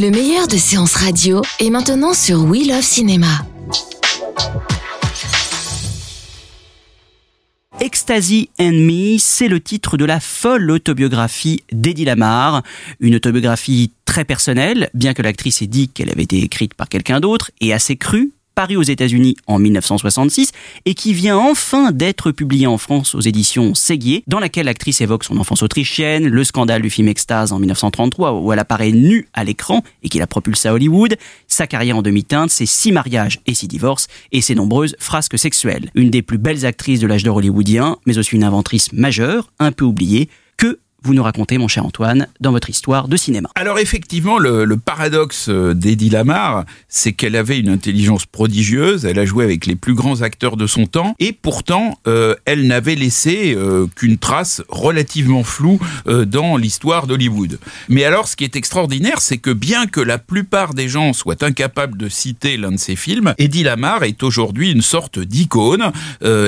Le meilleur de séances radio est maintenant sur We Love Cinéma. Ecstasy and Me, c'est le titre de la folle autobiographie d'Eddie Lamar. Une autobiographie très personnelle, bien que l'actrice ait dit qu'elle avait été écrite par quelqu'un d'autre, et assez crue, paru aux États-Unis en 1966 et qui vient enfin d'être publié en France aux éditions Séguier, dans laquelle l'actrice évoque son enfance autrichienne, le scandale du film Extase en 1933 où elle apparaît nue à l'écran et qui la propulse à Hollywood, sa carrière en demi-teinte, ses six mariages et six divorces et ses nombreuses frasques sexuelles. Une des plus belles actrices de l'âge d'or hollywoodien, mais aussi une inventrice majeure, un peu oubliée, vous nous racontez, mon cher Antoine, dans votre histoire de cinéma. Alors effectivement, le, paradoxe euh, d'Eddie Lamar, c'est qu'elle avait une intelligence prodigieuse, elle a joué avec les plus grands acteurs de son temps, et pourtant, euh, elle n'avait laissé euh, qu'une trace relativement floue dans l'histoire d'Hollywood. Mais alors, ce qui est extraordinaire, c'est que bien que la plupart des gens soient incapables de citer l'un de ses films, Eddie Lamar est aujourd'hui une sorte d'icône,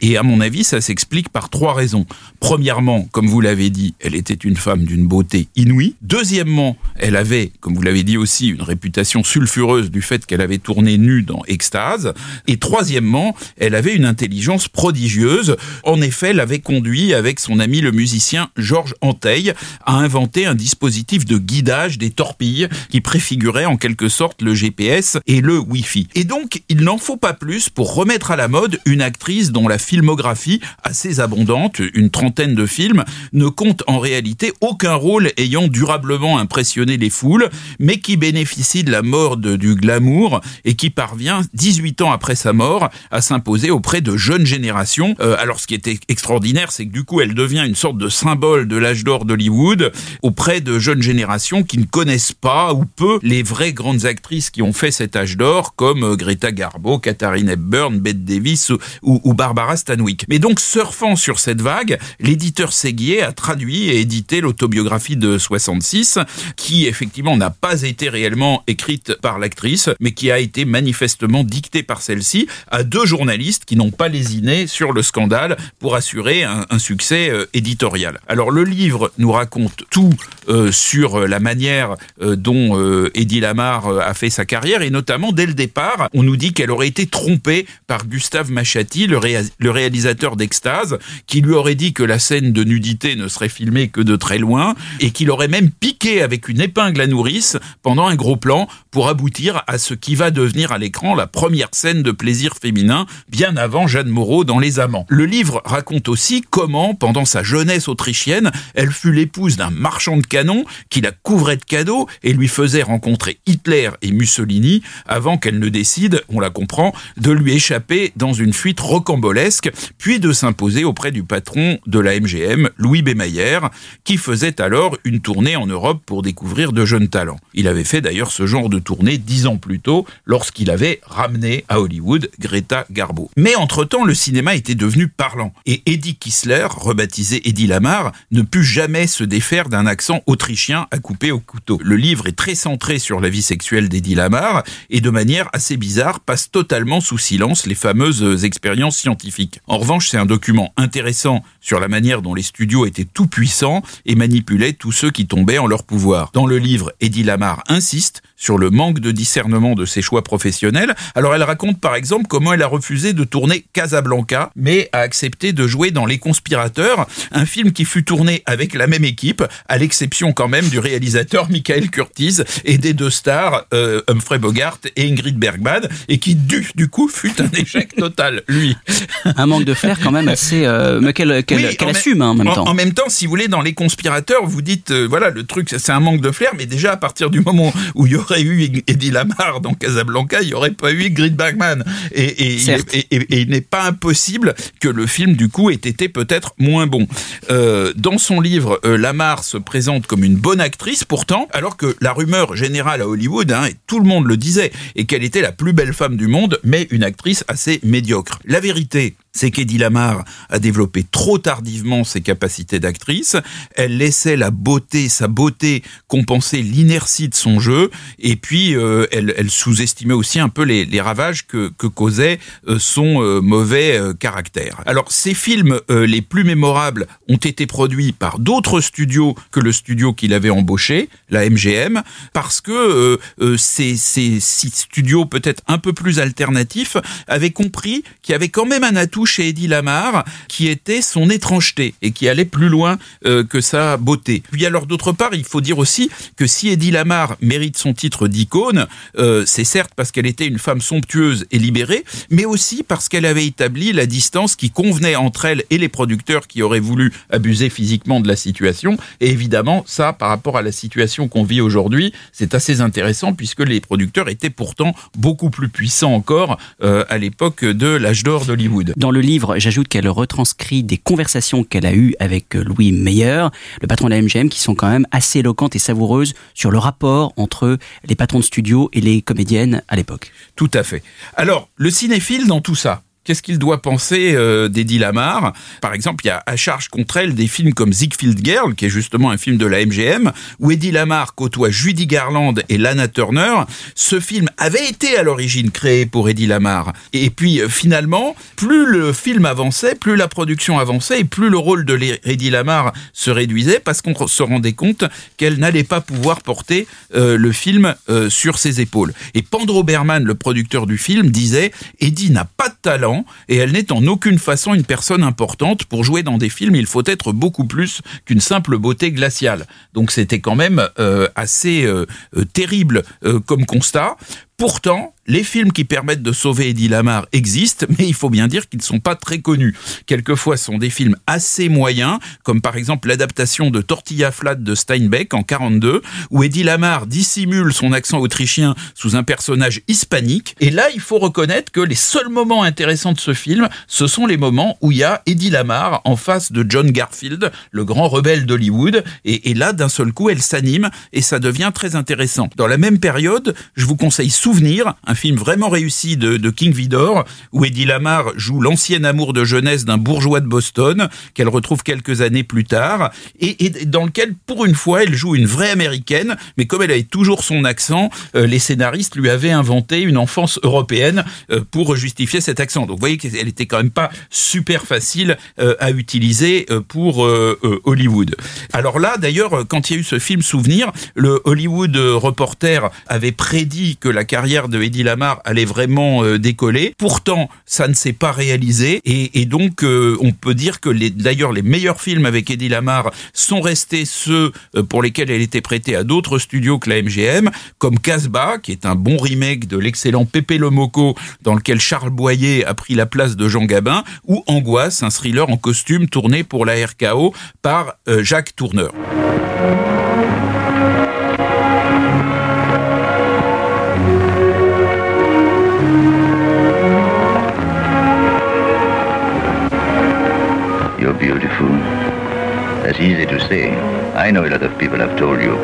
et à mon avis, ça s'explique par trois raisons. Premièrement, comme vous l'avez dit, elle était une femme d'une beauté inouïe. Deuxièmement, elle avait, comme vous l'avez dit aussi, une réputation sulfureuse du fait qu'elle avait tourné nue dans Extase. Et troisièmement, elle avait une intelligence prodigieuse. En effet, elle avait conduit avec son ami le musicien Georges Anteil à inventer un dispositif de guidage des torpilles qui préfigurait en quelque sorte le GPS et le Wi-Fi. Et donc, il n'en faut pas plus pour remettre à la mode une actrice dont la filmographie, assez abondante, une trentaine de films, ne compte en réalité aucun rôle ayant durablement impressionné les foules, mais qui bénéficie de la mode du glamour et qui parvient, 18 ans après sa mort, à s'imposer auprès de jeunes générations. Euh, alors ce qui était extraordinaire, c'est que du coup, elle devient une sorte de symbole de l'âge d'or d'Hollywood auprès de jeunes générations qui ne connaissent pas ou peu les vraies grandes actrices qui ont fait cet âge d'or, comme euh, Greta Garbo, Katharine Hepburn, Bette Davis ou- ou Barbara Stanwyck. Mais donc, surfant sur cette vague, l'éditeur Séguier a traduit et édité l'autobiographie de 66, qui effectivement n'a pas été réellement écrite par l'actrice, mais qui a été manifestement dictée par celle-ci à deux journalistes qui n'ont pas lésiné sur le scandale pour assurer un, succès euh, éditorial. Alors le livre nous raconte tout euh, sur euh, la manière dont Eddie Lamar a fait sa carrière et notamment dès le départ, on nous dit qu'elle aurait été trompée par Gustave Machati, le réalisateur d'Extase, qui lui aurait dit que la scène de nudité ne serait filmée que de très loin et qu'il aurait même piqué avec une épingle à nourrice pendant un gros plan pour aboutir à ce qui va devenir à l'écran la première scène de plaisir féminin bien avant Jeanne Moreau dans Les Amants. Le livre raconte aussi comment, pendant sa jeunesse autrichienne, elle fut l'épouse d'un marchand de canons qui la couvrait de cadeaux et lui faisait rencontrer Hitler et Mussolini avant qu'elle ne décide, on la comprend, de lui échapper dans une fuite rocambolesque, puis de s'imposer auprès du patron de la MGM, Louis B. Qui faisait alors une tournée en Europe pour découvrir de jeunes talents. Il avait fait d'ailleurs ce genre de tournée dix ans plus tôt, lorsqu'il avait ramené à Hollywood Greta Garbo. Mais entre-temps, le cinéma était devenu parlant, et Eddie Kissler, rebaptisé Eddie Lamar, ne put jamais se défaire d'un accent autrichien à couper au couteau. Le livre est très centré sur la vie sexuelle d'Eddie Lamar, et de manière assez bizarre passe totalement sous silence les fameuses expériences scientifiques. En revanche, c'est un document intéressant sur la manière dont les studios étaient tout puissants et manipulaient tous ceux qui tombaient en leur pouvoir. Dans le livre, Eddie Lamar insiste sur le manque de discernement de ses choix professionnels. Alors elle raconte par exemple comment elle a refusé de tourner Casablanca, mais a accepté de jouer dans Les Conspirateurs, un film qui fut tourné avec la même équipe, à l'exception quand même du réalisateur Michael Curtiz et des deux stars euh, Humphrey Bogart et Ingrid Bergman, et qui du, du coup fut un échec total, lui. Un manque de flair quand même assez... euh, mais qu'elle qu'elle- Oui, assume hein, en même en, temps. en même temps, si vous voulez, dans les conspirateurs, vous dites, euh, voilà, le truc, c'est un manque de flair, mais déjà à partir du moment où il y aurait eu Eddie Lamar dans Casablanca, il n'y aurait pas eu Grid Bergman. Et, il n'est pas impossible que le film, du coup, ait été peut-être moins bon. Euh, dans son livre, euh, Lamar se présente comme une bonne actrice, pourtant, alors que la rumeur générale à Hollywood, hein, et tout le monde le disait, et qu'elle était la plus belle femme du monde, mais une actrice assez médiocre. La vérité, c'est qu'Eddie Lamar a développé trop tardivement ses capacités d'actrice. Elle laissait la beauté, sa beauté compenser l'inertie de son jeu, et puis euh, elle, sous-estimait aussi un peu les, ravages que, causait euh, son euh, mauvais caractère. Alors ces films les plus mémorables ont été produits par d'autres studios que le studio qu'il avait embauché, la MGM, parce que ces, ces studios peut-être un peu plus alternatifs avaient compris qu'il y avait quand même un atout chez Eddie Lamar qui était son étrangeté et qui allait plus loin euh, que sa beauté. Puis alors d'autre part, il faut dire aussi que si Eddie Lamar mérite son titre d'icône, euh, c'est certes parce qu'elle était une femme somptueuse et libérée, mais aussi parce qu'elle avait établi la distance qui convenait entre elle et les producteurs qui auraient voulu abuser physiquement de la situation. Et évidemment, ça, par rapport à la situation qu'on vit aujourd'hui, c'est assez intéressant puisque les producteurs étaient pourtant beaucoup plus puissants encore euh, à l'époque de l'âge d'or d'Hollywood. Le livre, j'ajoute qu'elle retranscrit des conversations qu'elle a eues avec Louis Meyer, le patron de la MGM, qui sont quand même assez éloquentes et savoureuses sur le rapport entre les patrons de studio et les comédiennes à l'époque. Tout à fait. Alors, le cinéphile dans tout ça, Qu'est-ce qu'il doit penser euh, d'Eddie Lamar? Par exemple, il y a à charge contre elle des films comme Ziegfeld Girl, qui est justement un film de la MGM, où Eddie Lamar côtoie Judy Garland et Lana Turner. Ce film avait été à l'origine créé pour Eddie Lamar. Et puis euh, finalement, plus le film avançait, plus la production avançait, et plus le rôle de Eddie Lamar se réduisait, parce qu'on se rendait compte qu'elle n'allait pas pouvoir porter euh, le film euh, sur ses épaules. Et Pandro Berman, le producteur du film, disait Eddie n'a pas de talent et elle n'est en aucune façon une personne importante. Pour jouer dans des films, il faut être beaucoup plus qu'une simple beauté glaciale. Donc c'était quand même euh, assez euh, euh, terrible comme constat. Pourtant, les films qui permettent de sauver Eddie Lamar existent, mais il faut bien dire qu'ils ne sont pas très connus. Quelquefois, ce sont des films assez moyens, comme par exemple l'adaptation de Tortilla Flat de Steinbeck en 42, où Eddie Lamar dissimule son accent autrichien sous un personnage hispanique. Et là, il faut reconnaître que les seuls moments intéressants de ce film, ce sont les moments où il y a Eddie Lamar en face de John Garfield, le grand rebelle d'Hollywood. Et, là, d'un seul coup, elle s'anime et ça devient très intéressant. Dans la même période, je vous conseille Souvenir, un film vraiment réussi de, King Vidor, où Eddie Lamar joue l'ancien amour de jeunesse d'un bourgeois de Boston, qu'elle retrouve quelques années plus tard, et, dans lequel, pour une fois, elle joue une vraie américaine, mais comme elle avait toujours son accent, euh, les scénaristes lui avaient inventé une enfance européenne euh, pour justifier cet accent. Donc vous voyez qu'elle était quand même pas super facile euh, à utiliser pour Hollywood. Alors là, d'ailleurs, quand il y a eu ce film Souvenir, le Hollywood Reporter avait prédit que la carrière de Eddie Lamar allait vraiment euh, décoller. Pourtant, ça ne s'est pas réalisé et, donc euh, on peut dire que d'ailleurs les meilleurs films avec Eddie Lamar sont restés ceux euh, pour lesquels elle était prêtée à d'autres studios que la MGM, comme Casbah, qui est un bon remake de l'excellent Pépé le Moco, dans lequel Charles Boyer a pris la place de Jean Gabin, ou Angoisse, un thriller en costume tourné pour la RKO par Jacques Tourneur. Easy to say. I know a lot of people have told you.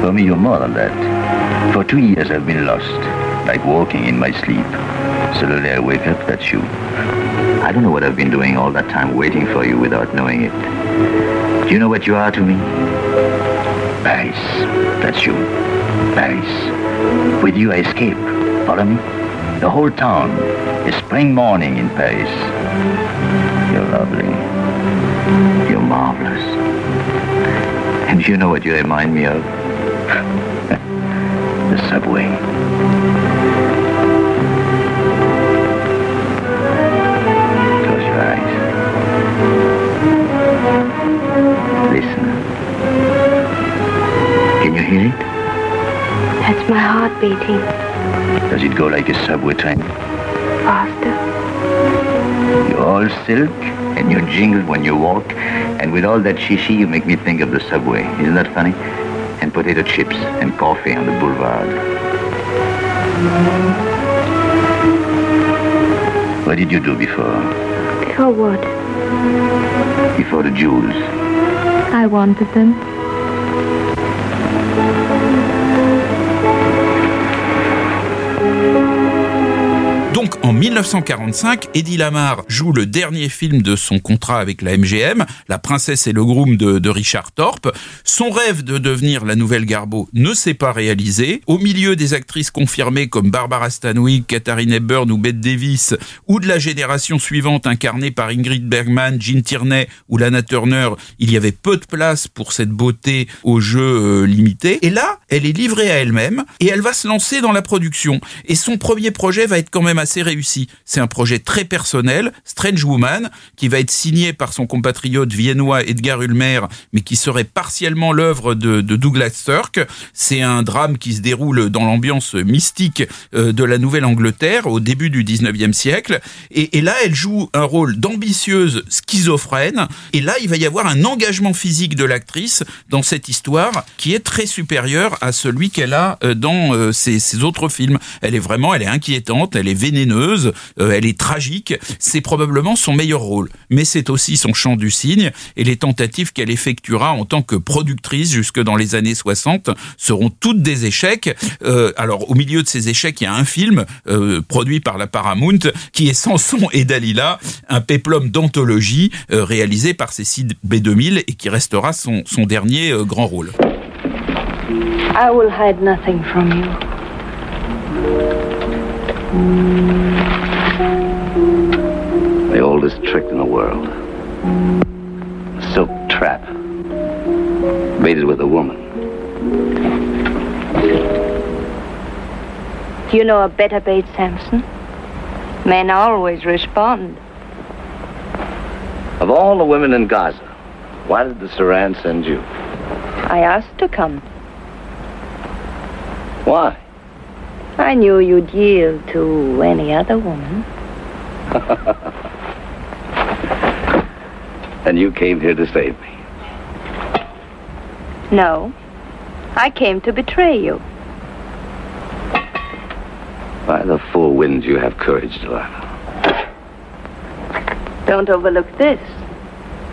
For me, you're more than that. For two years I've been lost, like walking in my sleep. Suddenly I wake up, that's you. I don't know what I've been doing all that time waiting for you without knowing it. Do you know what you are to me? Paris. That's you. Paris. With you I escape. Follow me? The whole town is spring morning in Paris. You're lovely. You're marvelous. And you know what you remind me of? the subway. Close your eyes. Listen. Can you hear it? That's my heart beating. Does it go like a subway train? Faster. You're all silk and you jingle when you walk, and with all that shishi, you make me think of the subway. Isn't that funny? and potato chips and coffee on the boulevard. What did you do before? Before what? Before the Jews? I wanted them. En 1945, Eddie Lamar joue le dernier film de son contrat avec la MGM, La princesse et le groom de, Richard Thorpe. Son rêve de devenir la nouvelle Garbo ne s'est pas réalisé. Au milieu des actrices confirmées comme Barbara Stanwyck, Katharine Hepburn ou Bette Davis, ou de la génération suivante incarnée par Ingrid Bergman, Jean Tierney ou Lana Turner, il y avait peu de place pour cette beauté au jeu euh, limité. Et là, elle est livrée à elle-même et elle va se lancer dans la production. Et son premier projet va être quand même assez C'est un projet très personnel, Strange Woman, qui va être signé par son compatriote viennois Edgar Ulmer, mais qui serait partiellement l'œuvre de, Douglas Sirk. C'est un drame qui se déroule dans l'ambiance mystique euh, de la Nouvelle-Angleterre au début du 19e siècle. Et, et là, elle joue un rôle d'ambitieuse schizophrène. Et là, il va y avoir un engagement physique de l'actrice dans cette histoire qui est très supérieur à celui qu'elle a euh, dans euh, ses, ses autres films. Elle est vraiment, elle est inquiétante, elle est vénéneuse, euh, elle est tragique. C'est probablement son meilleur rôle. Mais c'est aussi son chant du cygne et les tentatives qu'elle effectuera en tant que productrice jusque dans les années 60 seront toutes des échecs. Euh, alors au milieu de ces échecs, il y a un film euh, produit par la Paramount qui est Samson et Dalila, un péplum d'anthologie réalisé par Cécile B2000 et qui restera son, dernier grand rôle. Oldest trick in the world. A silk trap. Baited with a woman. Do you know a better bait, Samson? Men always respond. Of all the women in Gaza, why did the Saran send you? I asked to come. Why? I knew you'd yield to any other woman. And you came here to save me. No. I came to betray you. By the four winds, you have courage, Delilah. Don't overlook this.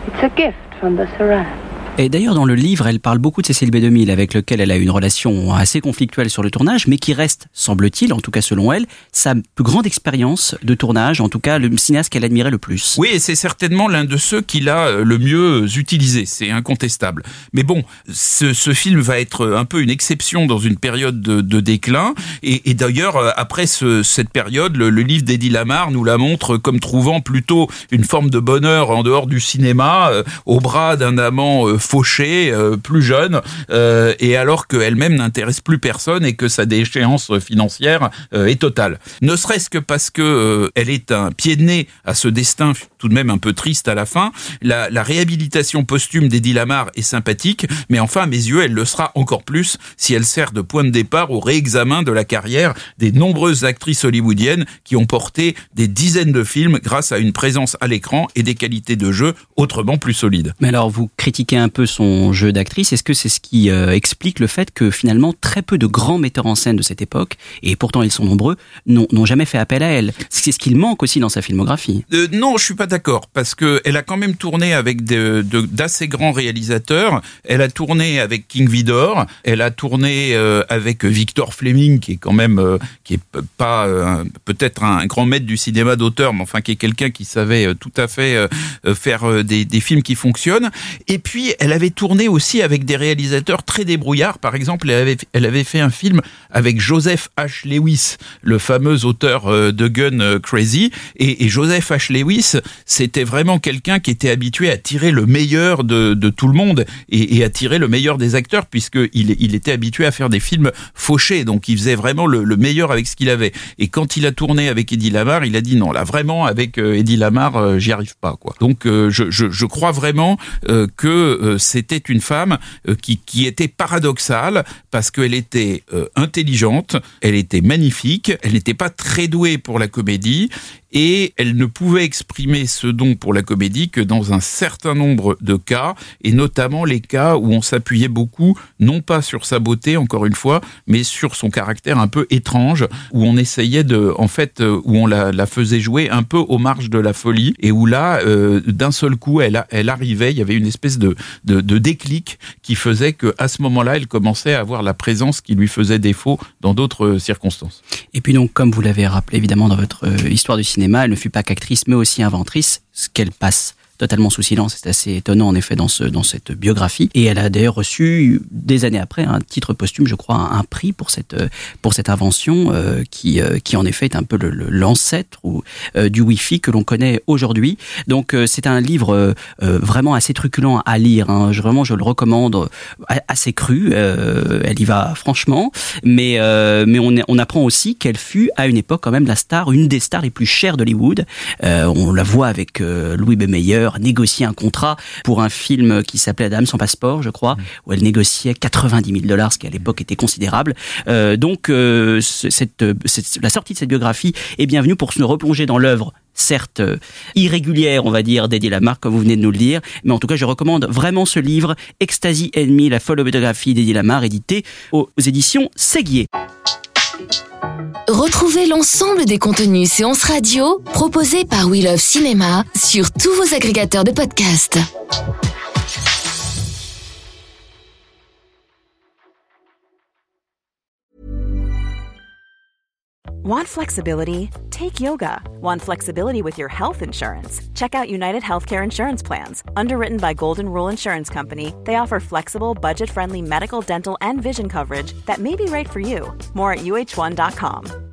It's a gift from the Saran. Et d'ailleurs, dans le livre, elle parle beaucoup de Cécile B2000, avec lequel elle a une relation assez conflictuelle sur le tournage, mais qui reste, semble-t-il, en tout cas selon elle, sa plus grande expérience de tournage, en tout cas le cinéaste qu'elle admirait le plus. Oui, et c'est certainement l'un de ceux qu'il a euh, le mieux utilisé, c'est incontestable. Mais bon, ce, film va être un peu une exception dans une période de, déclin, et, d'ailleurs, euh, après ce, cette période, le, le livre d'Eddie Lamar nous la montre comme trouvant plutôt une forme de bonheur en dehors du cinéma, euh, au bras d'un amant euh, fauché, euh, plus jeune, euh, et alors qu'elle-même n'intéresse plus personne et que sa déchéance financière euh, est totale. Ne serait-ce que parce que elle est un pied de nez à ce destin tout de même un peu triste à la fin. La, la réhabilitation posthume d'Eddie Lamar est sympathique, mais enfin, à mes yeux, elle le sera encore plus si elle sert de point de départ au réexamen de la carrière des nombreuses actrices hollywoodiennes qui ont porté des dizaines de films grâce à une présence à l'écran et des qualités de jeu autrement plus solides. Mais alors, vous critiquez un peu son jeu d'actrice. Est-ce que c'est ce qui euh, explique le fait que finalement très peu de grands metteurs en scène de cette époque, et pourtant ils sont nombreux, n'ont jamais fait appel à elle C'est ce qu'il manque aussi dans sa filmographie. Euh, non, je suis pas d'accord parce que elle a quand même tourné avec d'assez grands réalisateurs. Elle a tourné avec King Vidor, elle a tourné euh, avec Victor Fleming, qui est quand même qui est pas peut-être un grand maître du cinéma d'auteur, mais enfin qui est quelqu'un qui savait tout à fait faire des, des films qui fonctionnent. Et puis elle avait tourné aussi avec des réalisateurs très débrouillards. Par exemple, elle avait, elle avait fait un film avec Joseph H. Lewis, le fameux auteur de Gun Crazy. Et, et Joseph H. Lewis, c'était vraiment quelqu'un qui était habitué à tirer le meilleur de, de tout le monde et, et, à tirer le meilleur des acteurs, puisqu'il il était habitué à faire des films fauchés. Donc il faisait vraiment le, le meilleur avec ce qu'il avait. Et quand il a tourné avec Eddie Lamar, il a dit non, là vraiment avec euh, Eddie Lamar, euh, j'y arrive pas. quoi. Donc euh, je, je, je, crois vraiment euh, que euh, c'était une femme euh, qui, qui était paradoxale parce qu'elle était intelligente, elle était magnifique, elle n'était pas très douée pour la comédie et elle ne pouvait exprimer ce don pour la comédie que dans un certain nombre de cas, et notamment les cas où on s'appuyait beaucoup, non pas sur sa beauté, encore une fois, mais sur son caractère un peu étrange, où on essayait de, en fait, euh, où on la, faisait jouer un peu aux marges de la folie, et où là, euh, d'un seul coup, elle, arrivait, il y avait une espèce de, déclic qui faisait que à ce moment-là, elle commençait à avoir la présence qui lui faisait défaut dans d'autres circonstances. Et puis donc, comme vous l'avez rappelé évidemment dans votre euh, histoire du cinéma, elle ne fut pas qu'actrice, mais aussi inventrice, ce qu'elle passe totalement sous silence. C'est assez étonnant en effet dans, ce, dans cette biographie. Et elle a d'ailleurs reçu des années après un titre posthume, je crois, un, prix pour cette, pour cette invention euh, qui, euh, qui en effet est un peu l'ancêtre le, euh, du Wi-Fi que l'on connaît aujourd'hui. Donc c'est un livre vraiment assez truculent à lire. Hein. Je, vraiment, je le recommande assez cru. elle y va franchement, mais mais on, on apprend aussi qu'elle fut à une époque quand même la star, une des stars les plus chères d'Hollywood. on la voit avec Louis B. Négocier un contrat pour un film qui s'appelait Dame sans passeport, je crois, où elle négociait 90 000 dollars, ce qui à l'époque était considérable. Euh, donc, euh, cette, la sortie de cette biographie est bienvenue pour se replonger dans l'œuvre certes euh, irrégulière, on va dire, d'Eddie Lamar, comme vous venez de nous le dire. Mais en tout cas, je recommande vraiment ce livre, Ecstasy Enemy, la folle biographie d'Eddie Lamar, édité aux éditions Séguier. Retrouvez l'ensemble des contenus séances radio proposés par We Love Cinéma sur tous vos agrégateurs de podcasts. Want flexibility? Take yoga. Want flexibility with your health insurance? Check out United Healthcare Insurance Plans. Underwritten by Golden Rule Insurance Company, they offer flexible, budget friendly medical, dental, and vision coverage that may be right for you. More at uh1.com.